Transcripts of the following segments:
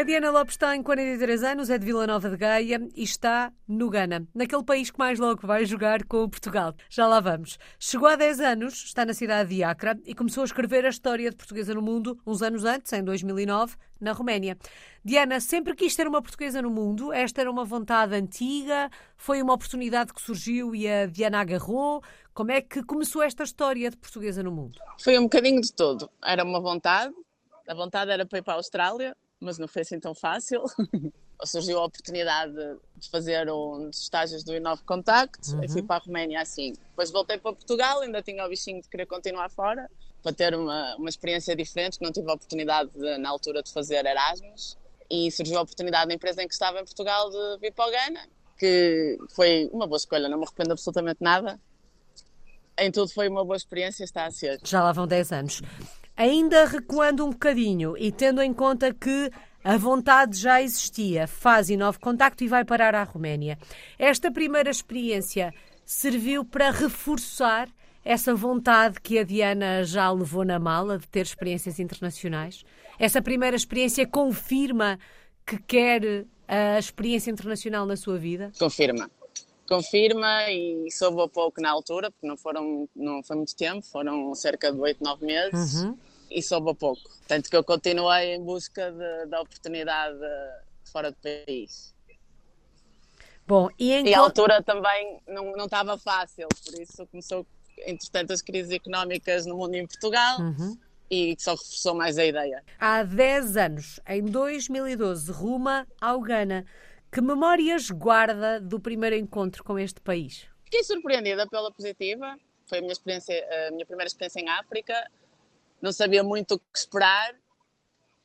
A Diana Lopes tem 43 anos, é de Vila Nova de Gaia e está no Ghana, naquele país que mais logo vai jogar com Portugal. Já lá vamos. Chegou há 10 anos, está na cidade de Acre e começou a escrever a história de portuguesa no mundo uns anos antes, em 2009, na Roménia. Diana, sempre quis ter uma portuguesa no mundo. Esta era uma vontade antiga, foi uma oportunidade que surgiu e a Diana agarrou. Como é que começou esta história de portuguesa no mundo? Foi um bocadinho de tudo. Era uma vontade, a vontade era para ir para a Austrália, mas não foi assim tão fácil. Surgiu a oportunidade de fazer um dos estágios do Inove Contact uhum. e fui para a Roménia assim. Depois voltei para Portugal, ainda tinha o bichinho de querer continuar fora, para ter uma, uma experiência diferente, que não tive a oportunidade de, na altura de fazer Erasmus. E surgiu a oportunidade na empresa em que estava em Portugal de vir para o Ghana, que foi uma boa escolha, não me arrependo absolutamente nada. Em tudo foi uma boa experiência, está a ser. Já lá vão 10 anos. Ainda recuando um bocadinho e tendo em conta que a vontade já existia, faz novo contacto e vai parar à Roménia. Esta primeira experiência serviu para reforçar essa vontade que a Diana já levou na mala de ter experiências internacionais? Essa primeira experiência confirma que quer a experiência internacional na sua vida? Confirma. Confirma e soube pouco na altura, porque não, foram, não foi muito tempo, foram cerca de 8, 9 meses. Uhum e soube a pouco. Tanto que eu continuei em busca de, da oportunidade fora do país. Bom, e, em... e a altura também não, não estava fácil, por isso começou, entretanto, as crises económicas no mundo e em Portugal. Uhum. E só reforçou mais a ideia. Há 10 anos, em 2012, ruma ao Ghana. Que memórias guarda do primeiro encontro com este país? Fiquei surpreendida pela positiva. Foi a minha, experiência, a minha primeira experiência em África não sabia muito o que esperar.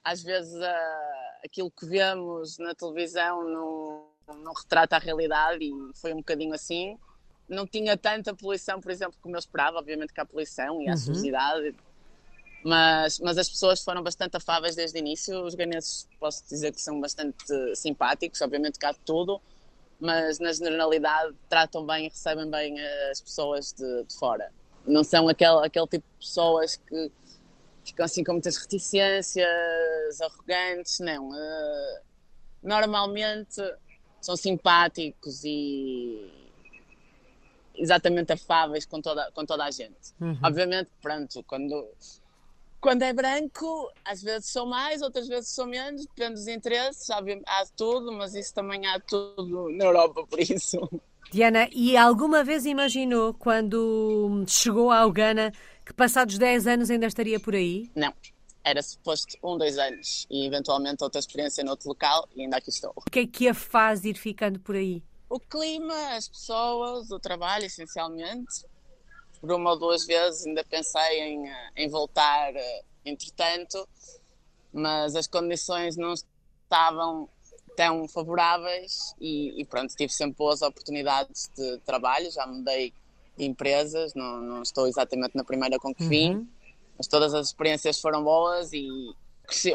Às vezes uh, aquilo que vemos na televisão não, não retrata a realidade e foi um bocadinho assim. Não tinha tanta poluição, por exemplo, como eu esperava. Obviamente que há poluição e há uhum. mas, mas as pessoas foram bastante afáveis desde o início. Os ganeses, posso dizer que são bastante simpáticos, obviamente que há tudo, mas na generalidade tratam bem e recebem bem as pessoas de, de fora. Não são aquele, aquele tipo de pessoas que ficam assim com muitas reticências, arrogantes, não. Uh, normalmente são simpáticos e exatamente afáveis com toda, com toda a gente. Uhum. Obviamente, pronto, quando, quando é branco, às vezes são mais, outras vezes são menos, depende dos interesses, há tudo, mas isso também há tudo na Europa, por isso. Diana, e alguma vez imaginou quando chegou ao Ghana que passados 10 anos ainda estaria por aí? Não. Era suposto um, dois anos e eventualmente outra experiência noutro local e ainda aqui estou. O que é que a faz ir ficando por aí? O clima, as pessoas, o trabalho, essencialmente. Por uma ou duas vezes ainda pensei em, eh, em voltar, eh, entretanto, mas as condições não estavam tão favoráveis e, e pronto, tive sempre boas oportunidades de trabalho, já mudei empresas, não, não estou exatamente na primeira com que vim, uhum. mas todas as experiências foram boas e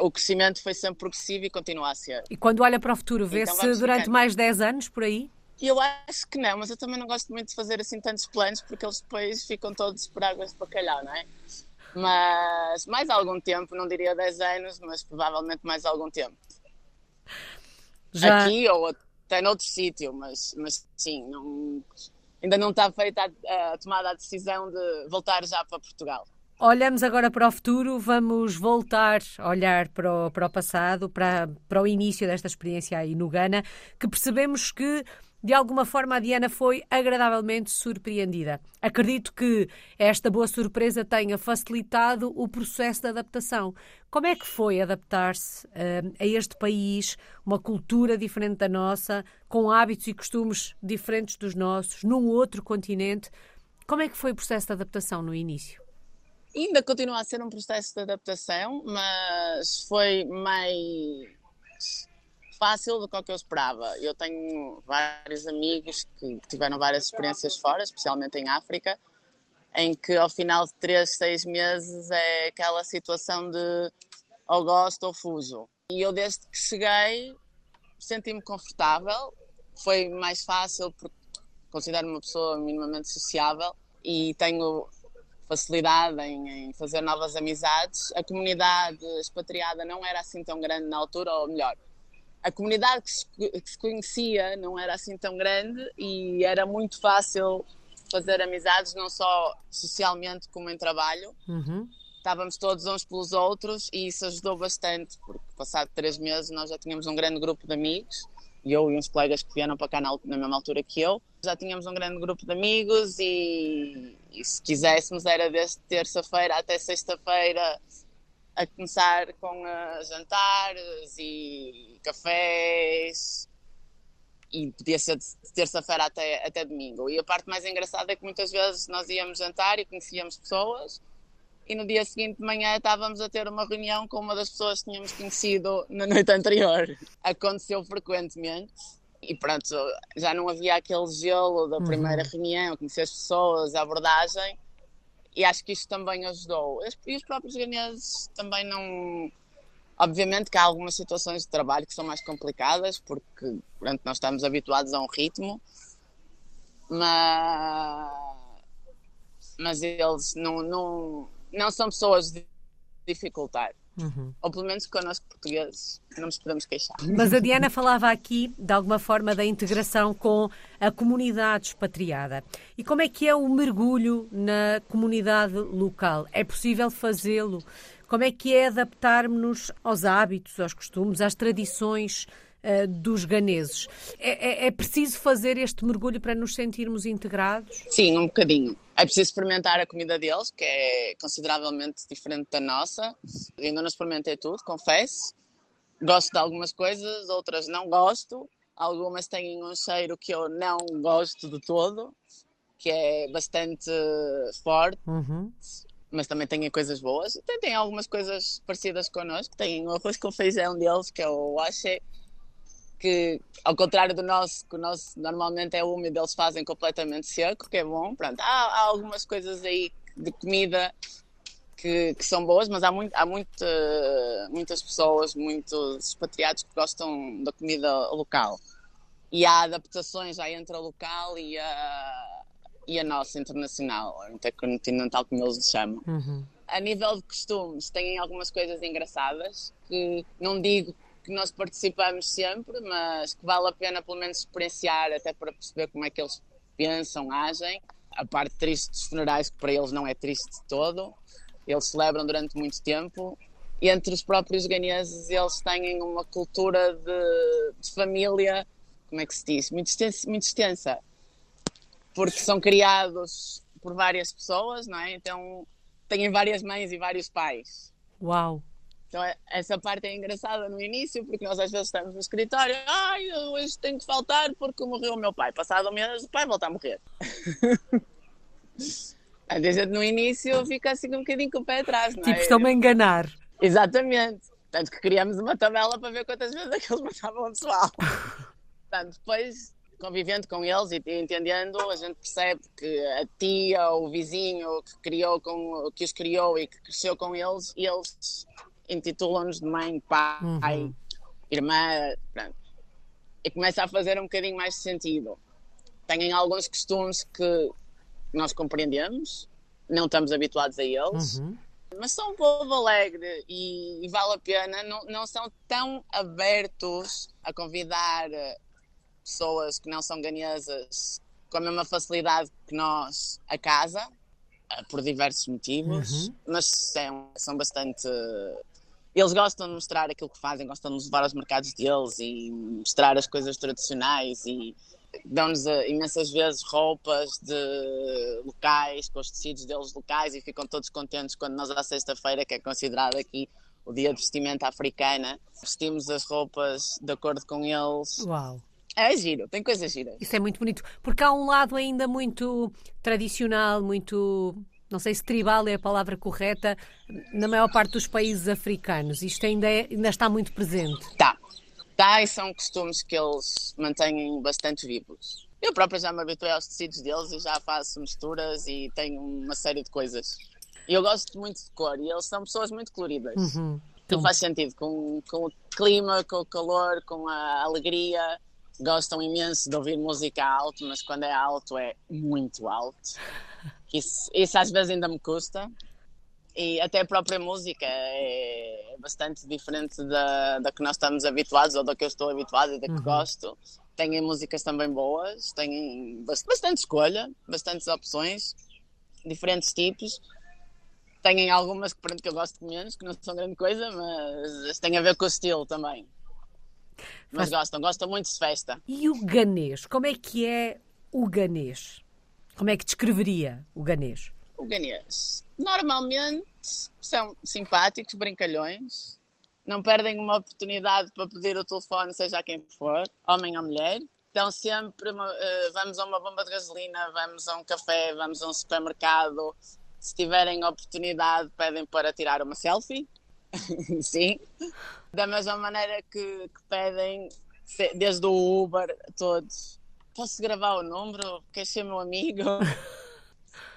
o crescimento foi sempre progressivo e continua a ser. E quando olha para o futuro, vê-se então durante ficando. mais 10 anos por aí? Eu acho que não, mas eu também não gosto muito de fazer assim tantos planos porque eles depois ficam todos por águas de bacalhau, não é? Mas mais algum tempo, não diria 10 anos, mas provavelmente mais algum tempo. Já... Aqui ou até noutro sítio, mas, mas sim, não, ainda não está feita a, tomada a decisão de voltar já para Portugal. Olhamos agora para o futuro, vamos voltar a olhar para o, para o passado, para, para o início desta experiência aí no Ghana, que percebemos que de alguma forma a Diana foi agradavelmente surpreendida. Acredito que esta boa surpresa tenha facilitado o processo de adaptação. Como é que foi adaptar-se uh, a este país, uma cultura diferente da nossa, com hábitos e costumes diferentes dos nossos, num outro continente? Como é que foi o processo de adaptação no início? Ainda continua a ser um processo de adaptação, mas foi mais fácil do que eu esperava. Eu tenho vários amigos que tiveram várias experiências fora, especialmente em África, em que ao final de três, seis meses é aquela situação de ou gosto ou fujo. E eu desde que cheguei senti-me confortável, foi mais fácil porque considero uma pessoa minimamente sociável e tenho facilidade em, em, fazer novas amizades. A comunidade expatriada não era assim tão grande na altura, ou melhor, a comunidade que se, que se, conhecia não era assim tão grande e era muito fácil fazer amizades, não só socialmente como em trabalho. Uhum. Estávamos todos uns pelos outros e isso ajudou bastante, porque passado três meses nós já tínhamos um grande grupo de amigos, eu e uns colegas que vieram para cá na, na mesma altura que eu. Já tínhamos um grande grupo de amigos e, e se quiséssemos era desde terça-feira até sexta-feira a começar com uh, jantares e cafés e podia ser de terça-feira até, até domingo. E a parte mais engraçada é que muitas vezes nós íamos jantar e conhecíamos pessoas e no dia seguinte de manhã estávamos a ter uma reunião com uma das pessoas que tínhamos conhecido na noite anterior. Aconteceu frequentemente e pronto, já não havia aquele gelo da primeira uhum. reunião, conhecer as pessoas, a abordagem e acho que isto também ajudou. E os próprios ganeses também não. Obviamente que há algumas situações de trabalho que são mais complicadas, porque pronto, nós estamos habituados a um ritmo, mas, mas eles não, não, não são pessoas de dificultar. Uhum. Ou pelo menos connosco portugueses não nos podemos queixar. Mas a Diana falava aqui, de alguma forma, da integração com a comunidade expatriada. E como é que é o mergulho na comunidade local? É possível fazê-lo? Como é que é adaptarmos-nos aos hábitos, aos costumes, às tradições uh, dos ganeses? É, é, é preciso fazer este mergulho para nos sentirmos integrados? Sim, um bocadinho. É preciso experimentar a comida deles, que é consideravelmente diferente da nossa. ainda não experimentei tudo, confesso. Gosto de algumas coisas, outras não gosto. Algumas têm um cheiro que eu não gosto de todo, que é bastante forte. Uhum. Mas também têm coisas boas. E tem algumas coisas parecidas connosco. Tem o arroz com feijão deles, que é o ache, que ao contrário do nosso, que o nosso normalmente é úmido, eles fazem completamente seco, que é bom. Pronto, há, há algumas coisas aí de comida que, que, são boas, mas há, muito, há muito, muitas pessoas, muitos expatriados que gostam da comida local. E há adaptações já entre a local e a, e a nossa internacional, intercontinental, como eles chamam. Uhum. A nível de costumes, têm algumas coisas engraçadas que não digo que nós participamos sempre, mas que vale a pena pelo menos experienciar até para perceber como é que eles pensam, agem. A parte triste dos funerais, que para eles não é triste de todo, eles celebram durante muito tempo. E entre os próprios ganeses, eles têm uma cultura de, de família, como é que se diz? Muito extensa, muito extensa. Porque são criados por várias pessoas, não é? Então têm várias mães e vários pais. Uau! Então, é, essa parte é engraçada no início, porque nós às vezes estamos no escritório, ai, hoje tenho que faltar porque morreu o meu pai. Passado um mês, o pai volta a morrer. Às vezes no início fica assim um bocadinho com o pé atrás, não é? Tipo, estão-me a enganar. Exatamente. Tanto que criamos uma tabela para ver quantas vezes é que eles matavam o pessoal. Portanto, depois, convivendo com eles e entendendo, a gente percebe que a tia ou o vizinho que, criou com, que os criou e que cresceu com eles, eles intitulam-nos de mãe, pai, uhum. irmã, pronto. E começa a fazer um bocadinho mais sentido. Têm alguns costumes que nós compreendemos, não estamos habituados a eles, uhum. mas são um povo alegre e, e, vale a pena. Não, não são tão abertos a convidar pessoas que não são ganesas com a mesma facilidade que nós a casa, por diversos motivos, uhum. mas são, são bastante eles gostam de mostrar aquilo que fazem, gostam de nos levar aos mercados deles e mostrar as coisas tradicionais e dão-nos eh, imensas vezes roupas de locais, com os tecidos deles locais e ficam todos contentes quando nós à sexta-feira, que é considerado aqui o dia de vestimenta africana, vestimos as roupas de acordo com eles. Uau! É giro, tem coisas giras. Isso é muito bonito, porque há um lado ainda muito tradicional, muito não sei se tribal é a palavra correta, na maior parte dos países africanos. Isto ainda, é, ainda está muito presente. Está. Está e são costumes que eles mantêm bastante vivos. Eu própria já me habituei aos tecidos deles e já faço misturas e tenho uma série de coisas. Eu gosto muito de cor e eles são pessoas muito coloridas. Uhum. Então... faz sentido com, com o clima, com o calor, com a alegria. Gostam imenso de ouvir música alto, mas quando é alto é muito alto. Isso, isso às vezes ainda me custa. e até a própria música é bastante diferente da, da que nós estamos habituados ou da que eu estou habituado e da que uhum. gosto. Têm músicas também boas, têm bastante escolha, bastantes opções, diferentes tipos. Têm algumas que, que eu gosto menos, que não são grande coisa, mas têm a ver com o estilo também. Mas Faz... gostam, gostam muito de festa. E o ganês? Como é que é o ganês? Como é que descreveria o ganês? O ganês. Normalmente são simpáticos, brincalhões, não perdem uma oportunidade para pedir o telefone, seja a quem for, homem ou mulher. Então sempre uh, vamos a uma bomba de gasolina, vamos a um café, vamos a um supermercado. Se tiverem oportunidade, pedem para tirar uma selfie. Sim. Da mesma maneira que, que pedem, desde o Uber, todos. Posso gravar o número? Queres ser meu amigo?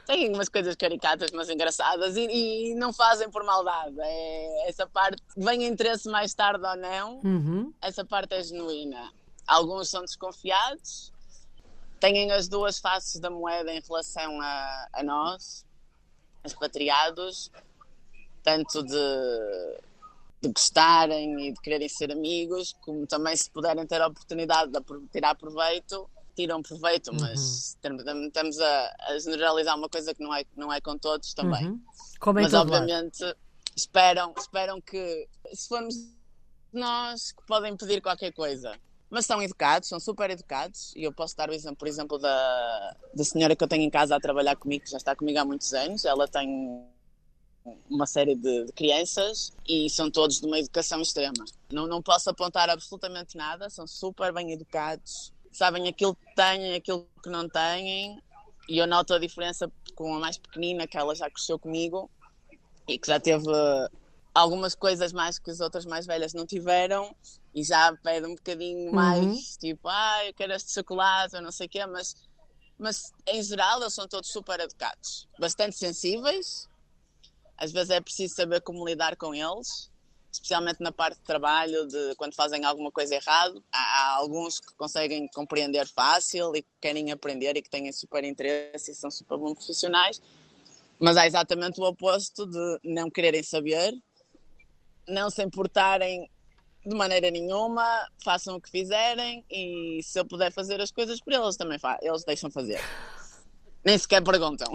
Tem umas coisas caricatas, mas engraçadas, e, e, não fazem por maldade. É, essa parte, vem interesse mais tarde ou não, uhum. essa parte é genuína. Alguns são desconfiados, têm as duas faces da moeda em relação a, a nós, expatriados, tanto de, de gostarem e de quererem ser amigos, como também se puderem ter a oportunidade de tirar proveito, tiram proveito, uhum. mas estamos a, a, generalizar uma coisa que não é, não é com todos também. Uhum. Como é mas obviamente esperam, esperam que se formos nós que podem pedir qualquer coisa. Mas são educados, são super educados, e eu posso dar o exemplo, por exemplo, da, da senhora que eu tenho em casa a trabalhar comigo, que já está comigo há muitos anos. Ela tem uma série de, de, crianças e são todos de uma educação extrema. Não, não posso apontar absolutamente nada, são super bem educados, sabem aquilo que têm, aquilo que não têm, e eu noto a diferença com a mais pequenina, que ela já cresceu comigo e que já teve algumas coisas mais que as outras mais velhas não tiveram e já pede um bocadinho uhum. mais, tipo, ah, eu quero este chocolate, ou não sei o quê, mas, mas em geral eles são todos super educados, bastante sensíveis, às vezes é preciso saber como lidar com eles, especialmente na parte de trabalho, de quando fazem alguma coisa errada. Há, há, alguns que conseguem compreender fácil e que querem aprender e que têm super interesse e são super bons profissionais, mas há exatamente o oposto de não quererem saber, não se importarem de maneira nenhuma, façam o que fizerem e se eu puder fazer as coisas por eles, também eles deixam fazer. Nem sequer perguntam.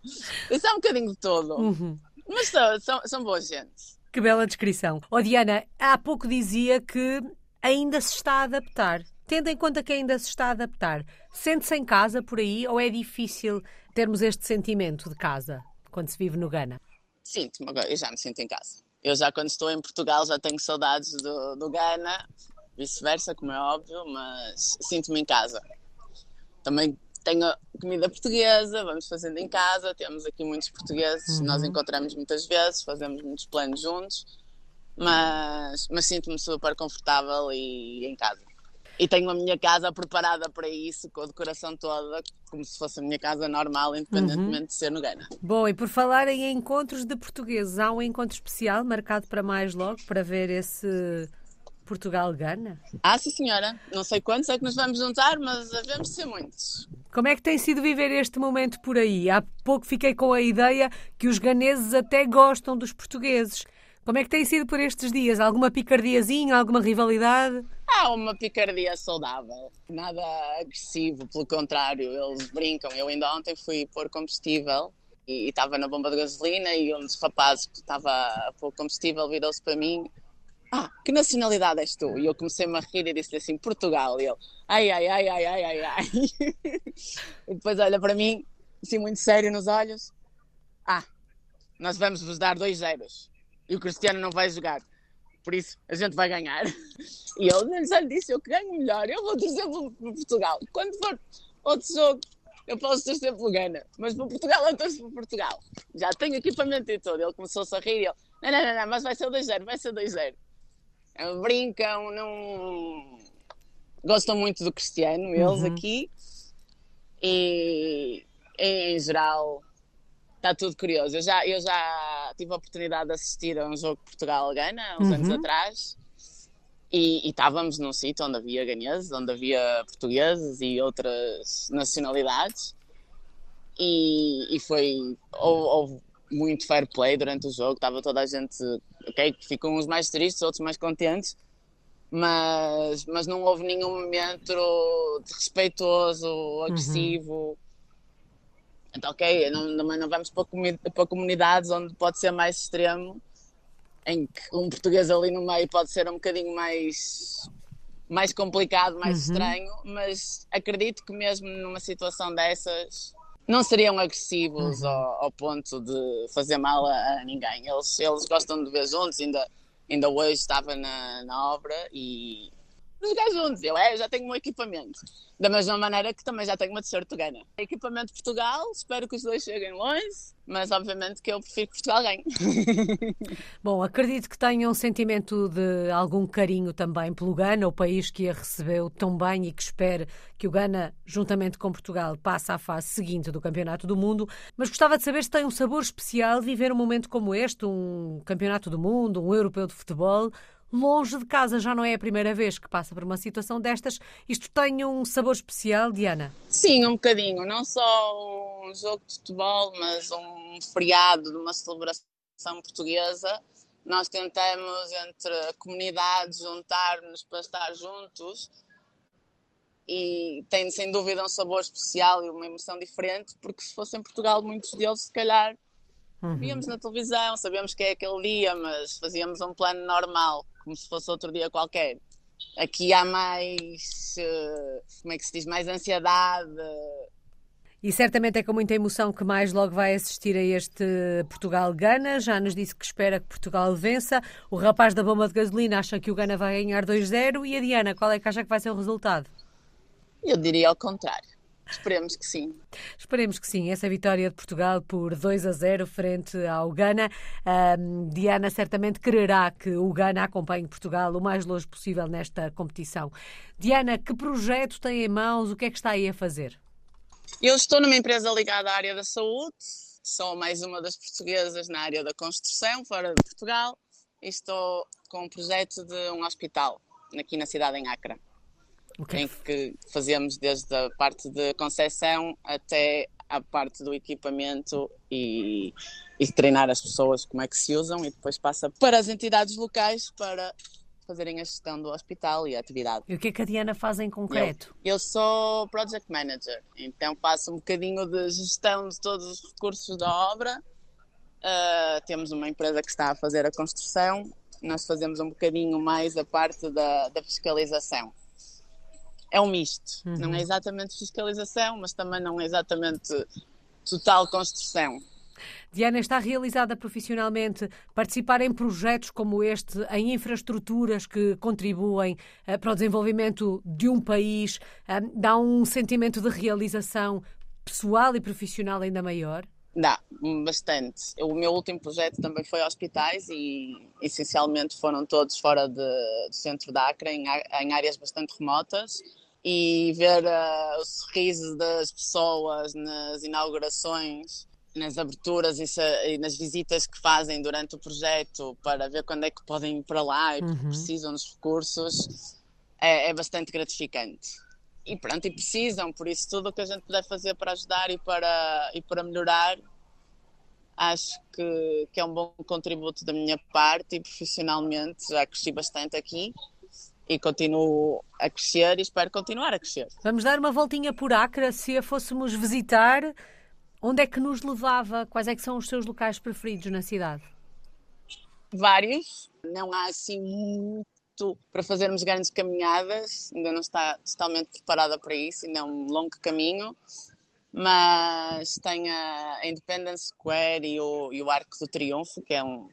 Isso é um bocadinho de todo. Uhum. Mas são, são, são boas gente. Que bela descrição. Oh, Diana, há pouco dizia que ainda se está a adaptar. Tendo em conta que ainda se está a adaptar, sente-se em casa por aí ou é difícil termos este sentimento de casa quando se vive no Ghana? Sinto-me agora, eu já me sinto em casa. Eu já quando estou em Portugal já tenho saudades do, do Ghana, vice-versa, como é óbvio, mas sinto-me em casa. Também tenho comida portuguesa, vamos fazendo em casa, temos aqui muitos portugueses, uhum. nós encontramos muitas vezes, fazemos muitos planos juntos, mas, mas sinto-me super confortável e em casa. E tenho a minha casa preparada para isso, com a decoração toda, como se fosse a minha casa normal, independentemente uhum. de ser no Gana. Bom, e por falar em encontros de portugueses, há um encontro especial marcado para mais logo, para ver esse Portugal-Gana? Ah, sim, senhora. Não sei quantos é que nos vamos juntar, mas devemos ser muitos. Como é que tem sido viver este momento por aí? Há pouco fiquei com a ideia que os ganeses até gostam dos portugueses. Como é que tem sido por estes dias? Alguma picardiazinha, alguma rivalidade? Há uma picardia saudável, nada agressivo, pelo contrário, eles brincam. Eu ainda ontem fui pôr combustível e estava na bomba de gasolina e um dos rapazes que estava a pôr combustível virou-se para mim ah, que nacionalidade és tu? E eu comecei-me a rir e disse-lhe assim, Portugal. E ele, ai, ai, ai, ai, ai, ai, ai. e depois olha para mim, assim muito sério nos olhos. Ah, nós vamos vos dar dois zeros. E o Cristiano não vai jogar. Por isso, a gente vai ganhar. E eu já lhe disse, eu que ganho melhor. Eu vou torcer por Portugal. Quando for outro jogo, eu posso torcer pelo Gana. Mas para Portugal, eu torço por Portugal. Já tenho equipamento e tudo. Ele começou-se a rir e ele, não, não, não, não, mas vai ser 2-0, vai ser 2-0 brincam, não gostam muito do Cristiano, eles uhum. aqui. E em geral está tudo curioso. Eu já, eu já tive a oportunidade de assistir a um jogo Portugal-Gana, uns uhum. anos atrás, e, e estávamos num sítio onde havia ganeses, onde havia portugueses e outras nacionalidades, e, e foi. Houve, houve muito fair play durante o jogo, estava toda a gente, ok, ficam uns mais tristes, outros mais contentes, mas, mas não houve nenhum momento desrespeitoso, uhum. agressivo. Uhum. Então, ok, não, não, não vamos para, para comunidades onde pode ser mais extremo, em que um português ali no meio pode ser um bocadinho mais mais complicado, mais uhum. estranho, mas acredito que mesmo numa situação dessas não seriam agressivos uhum. ao, ao, ponto de fazer mal a, a, ninguém. Eles, eles gostam de ver juntos, ainda, ainda hoje estava na, na obra e jogar juntos. Eu, é, eu já tenho um equipamento. Da mesma maneira que também já tenho uma t-shirt Gana. Equipamento de Portugal, espero que os dois cheguem longe, mas obviamente que eu prefiro que Portugal ganhe. Bom, acredito que tenham um sentimento de algum carinho também pelo Gana, o país que a recebeu tão bem e que espera que o Gana, juntamente com Portugal, passe à fase seguinte do Campeonato do Mundo. Mas gostava de saber se tem um sabor especial viver um momento como este, um Campeonato do Mundo, um Europeu de Futebol longe de casa. Já não é a primeira vez que passa por uma situação destas. Isto tem um sabor especial, Diana? Sim, um bocadinho. Não só um jogo de futebol, mas um feriado de uma celebração portuguesa. Nós tentamos, entre a comunidade, juntar-nos para estar juntos e tem sem dúvida um sabor especial e uma emoção diferente, porque se fosse em Portugal, muitos deles, se calhar, Uhum. Víamos na televisão, sabíamos que é aquele dia, mas fazíamos um plano normal como se fosse outro dia qualquer. Aqui há mais, eh, como é que se diz, mais ansiedade. E certamente é com muita emoção que mais logo vai assistir a este Portugal-Gana. Já nos disse que espera que Portugal vença. O rapaz da bomba de gasolina acha que o Gana vai ganhar 2-0. E a Diana, qual é que acha que vai ser o resultado? Eu diria ao contrário. Esperemos que sim. Esperemos que sim. Essa vitória de Portugal por 2 a 0 frente ao Ghana. Um, Diana certamente quererá que o Ghana acompanhe Portugal o mais longe possível nesta competição. Diana, que projeto tem em mãos? O que é que está aí a fazer? Eu estou numa empresa ligada à área da saúde. Sou mais uma das portuguesas na área da construção, fora de Portugal. E estou com um projeto de um hospital aqui na cidade em Acre okay. em que fazemos desde a parte de concessão até a parte do equipamento e, e treinar as pessoas como é que se usam e depois passa para as entidades locais para fazerem a gestão do hospital e a atividade. E o que é que a Diana faz em concreto? Eu, eu, sou Project Manager, então faço um bocadinho de gestão de todos os recursos da obra. Uh, temos uma empresa que está a fazer a construção, nós fazemos um bocadinho mais a parte da, da fiscalização é um misto. Uhum. Não é exatamente fiscalização, mas também não é exatamente total construção. Diana, está realizada profissionalmente participar em projetos como este, em infraestruturas que contribuem uh, para o desenvolvimento de um país, uh, dá um sentimento de realização pessoal e profissional ainda maior? Dá, bastante. O meu último projeto também foi hospitais e essencialmente foram todos fora de, do centro da Acre, em, em áreas bastante remotas e ver uh, o sorriso das pessoas nas inaugurações, nas aberturas e, se, e, nas visitas que fazem durante o projeto para ver quando é que podem ir para lá e uhum. precisam dos recursos, é, é, bastante gratificante. E pronto, e precisam, por isso tudo o que a gente puder fazer para ajudar e para, e para melhorar, acho que, que é um bom contributo da minha parte e profissionalmente já cresci bastante aqui e continuo a crescer e espero continuar a crescer. Vamos dar uma voltinha por Acre, se a fôssemos visitar, onde é que nos levava? Quais é que são os seus locais preferidos na cidade? Vários, não há assim muito para fazermos grandes caminhadas, ainda não está totalmente preparada para isso, ainda é um longo caminho, mas tem a Independence Square e o, e o Arco do Triunfo, que é um,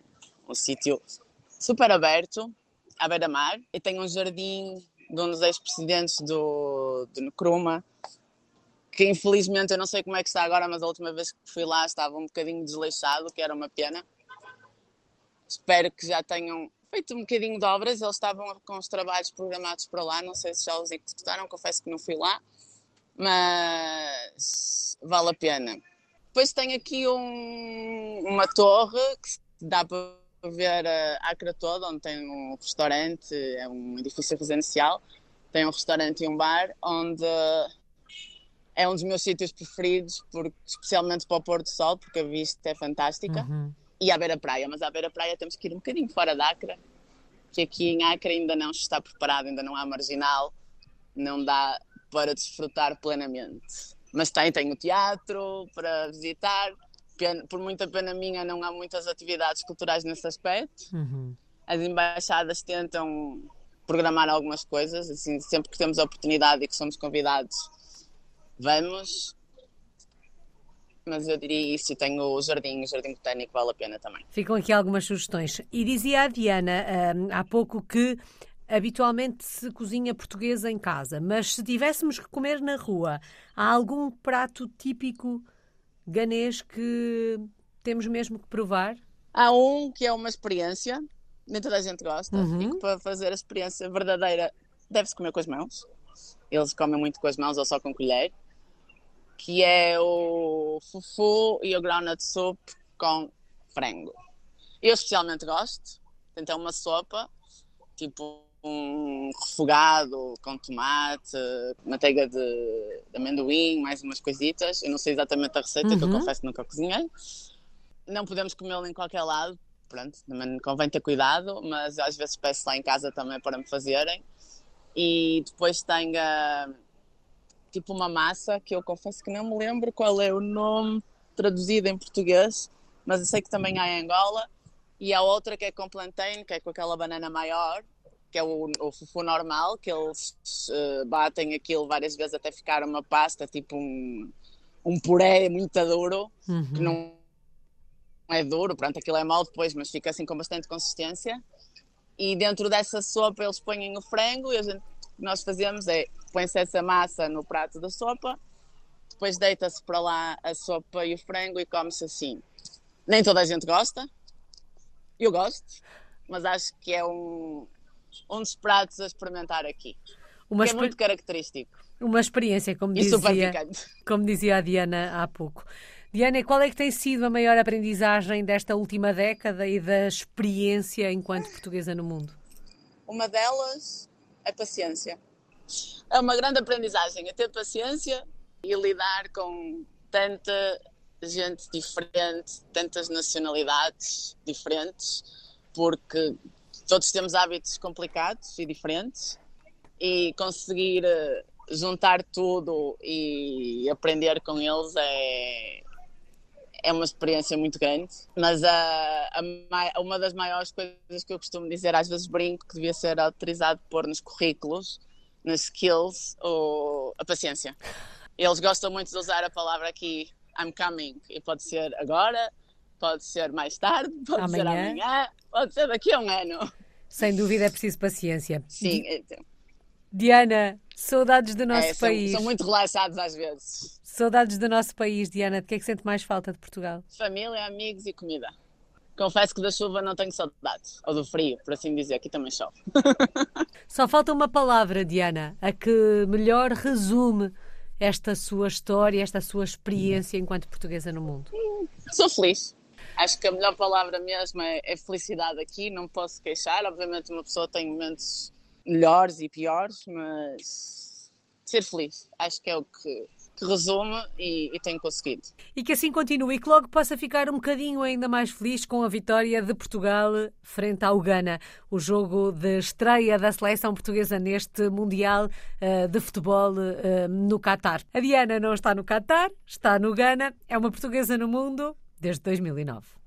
um sítio super aberto, à beira-mar e tem um jardim de um dos ex-presidentes do, do Nkrumah, que infelizmente eu não sei como é que está agora, mas a última vez que fui lá estava um bocadinho desleixado, que era uma pena. Espero que já tenham feito um bocadinho de obras, eles estavam com os trabalhos programados para lá, não sei se já os executaram, confesso que não fui lá, mas vale a pena. Depois tem aqui um, uma torre que dá para ver a Acre toda, onde tem um restaurante, é um edifício residencial, tem um restaurante e um bar, onde é um dos meus sítios preferidos, porque, especialmente para o pôr do sol, porque a vista é fantástica. Uhum. E à beira-praia, mas à beira-praia temos que ir um bocadinho fora da Acre, que aqui em Acre ainda não está preparado, ainda não há marginal, não dá para desfrutar plenamente. Mas tem, tem o teatro para visitar, por muita pena minha não há muitas atividades culturais nesse aspecto. Uhum. As embaixadas tentam programar algumas coisas, assim, sempre que temos a oportunidade e que somos convidados, vamos. Mas eu diria isso, e tenho o jardim, o jardim botânico vale a pena também. Ficam aqui algumas sugestões. E dizia a Diana hum, há pouco que habitualmente se cozinha portuguesa em casa, mas se tivéssemos que comer na rua, há algum prato típico ganês que temos mesmo que provar? Há um que é uma experiência, nem toda a gente gosta, uhum. e que para fazer a experiência verdadeira deve-se comer com as mãos. Eles comem muito com as mãos ou só com colher, que é o fufu e o groundnut soup com frango. Eu especialmente gosto, então uma sopa, tipo um refogado com tomate, manteiga de, de, amendoim, mais umas coisitas. Eu não sei exatamente a receita, uhum. que eu uhum. confesso que nunca cozinhei. Não podemos comê-lo em qualquer lado, pronto, também convém ter cuidado, mas às vezes peço lá em casa também para me fazerem. E depois tenho uh, tipo uma massa que eu confesso que não me lembro qual é o nome traduzido em português, mas eu sei que também há em Angola. E a outra que é com plantain, que é com aquela banana maior, que é o, o fufu normal, que eles uh, batem aquilo várias vezes até ficar uma pasta, tipo um, um puré muito duro, uhum. que não é duro, pronto, aquilo é mal depois, mas fica assim com bastante consistência. E dentro dessa sopa eles põem o frango e a gente, o que nós fazemos é põe-se essa massa no prato da sopa, depois deita-se para lá a sopa e o frango e come-se assim. Nem toda a gente gosta, eu gosto, mas acho que é um, um dos pratos a experimentar aqui. Uma que é muito característico. Uma experiência, como dizia, como dizia a Diana há pouco. Diana, qual é que tem sido a maior aprendizagem desta última década e da experiência enquanto portuguesa no mundo? Uma delas é paciência. É uma grande aprendizagem, é ter paciência e lidar com tanta gente diferente, tantas nacionalidades diferentes, porque todos temos hábitos complicados e diferentes e conseguir eh, juntar tudo e aprender com eles é, é uma experiência muito grande. Mas a, a, uma das maiores coisas que eu costumo dizer, às vezes brinco, que devia ser autorizado pôr nos currículos, nas skills, ou a paciência. Eles gostam muito de usar a palavra aqui, I'm coming, e pode ser agora, pode ser mais tarde, pode amanhã. ser amanhã, pode ser daqui a um ano. Sem dúvida é preciso paciência. Sim. Então. Diana, saudades do nosso é, são, país. São muito relaxados às vezes. Saudades do nosso país, Diana. De que é que sente mais falta de Portugal? Família, amigos e comida. Confesso que da chuva não tenho saudades. Ou do frio, por assim dizer. Aqui também chove. Só falta uma palavra, Diana, a que melhor resume esta sua história, esta sua experiência enquanto portuguesa no mundo. Sou feliz. Acho que a melhor palavra mesmo é, é, felicidade aqui, não posso queixar. Obviamente, uma pessoa tem momentos melhores e piores, mas ser feliz, acho que é o que, que resume e, e tenho conseguido. E que assim continue e que logo possa ficar um bocadinho ainda mais feliz com a vitória de Portugal frente ao Ghana, o jogo de estreia da seleção portuguesa neste Mundial uh, de Futebol uh, no Catar. A Diana não está no Catar, está no Ghana, é uma portuguesa no mundo desde 2009.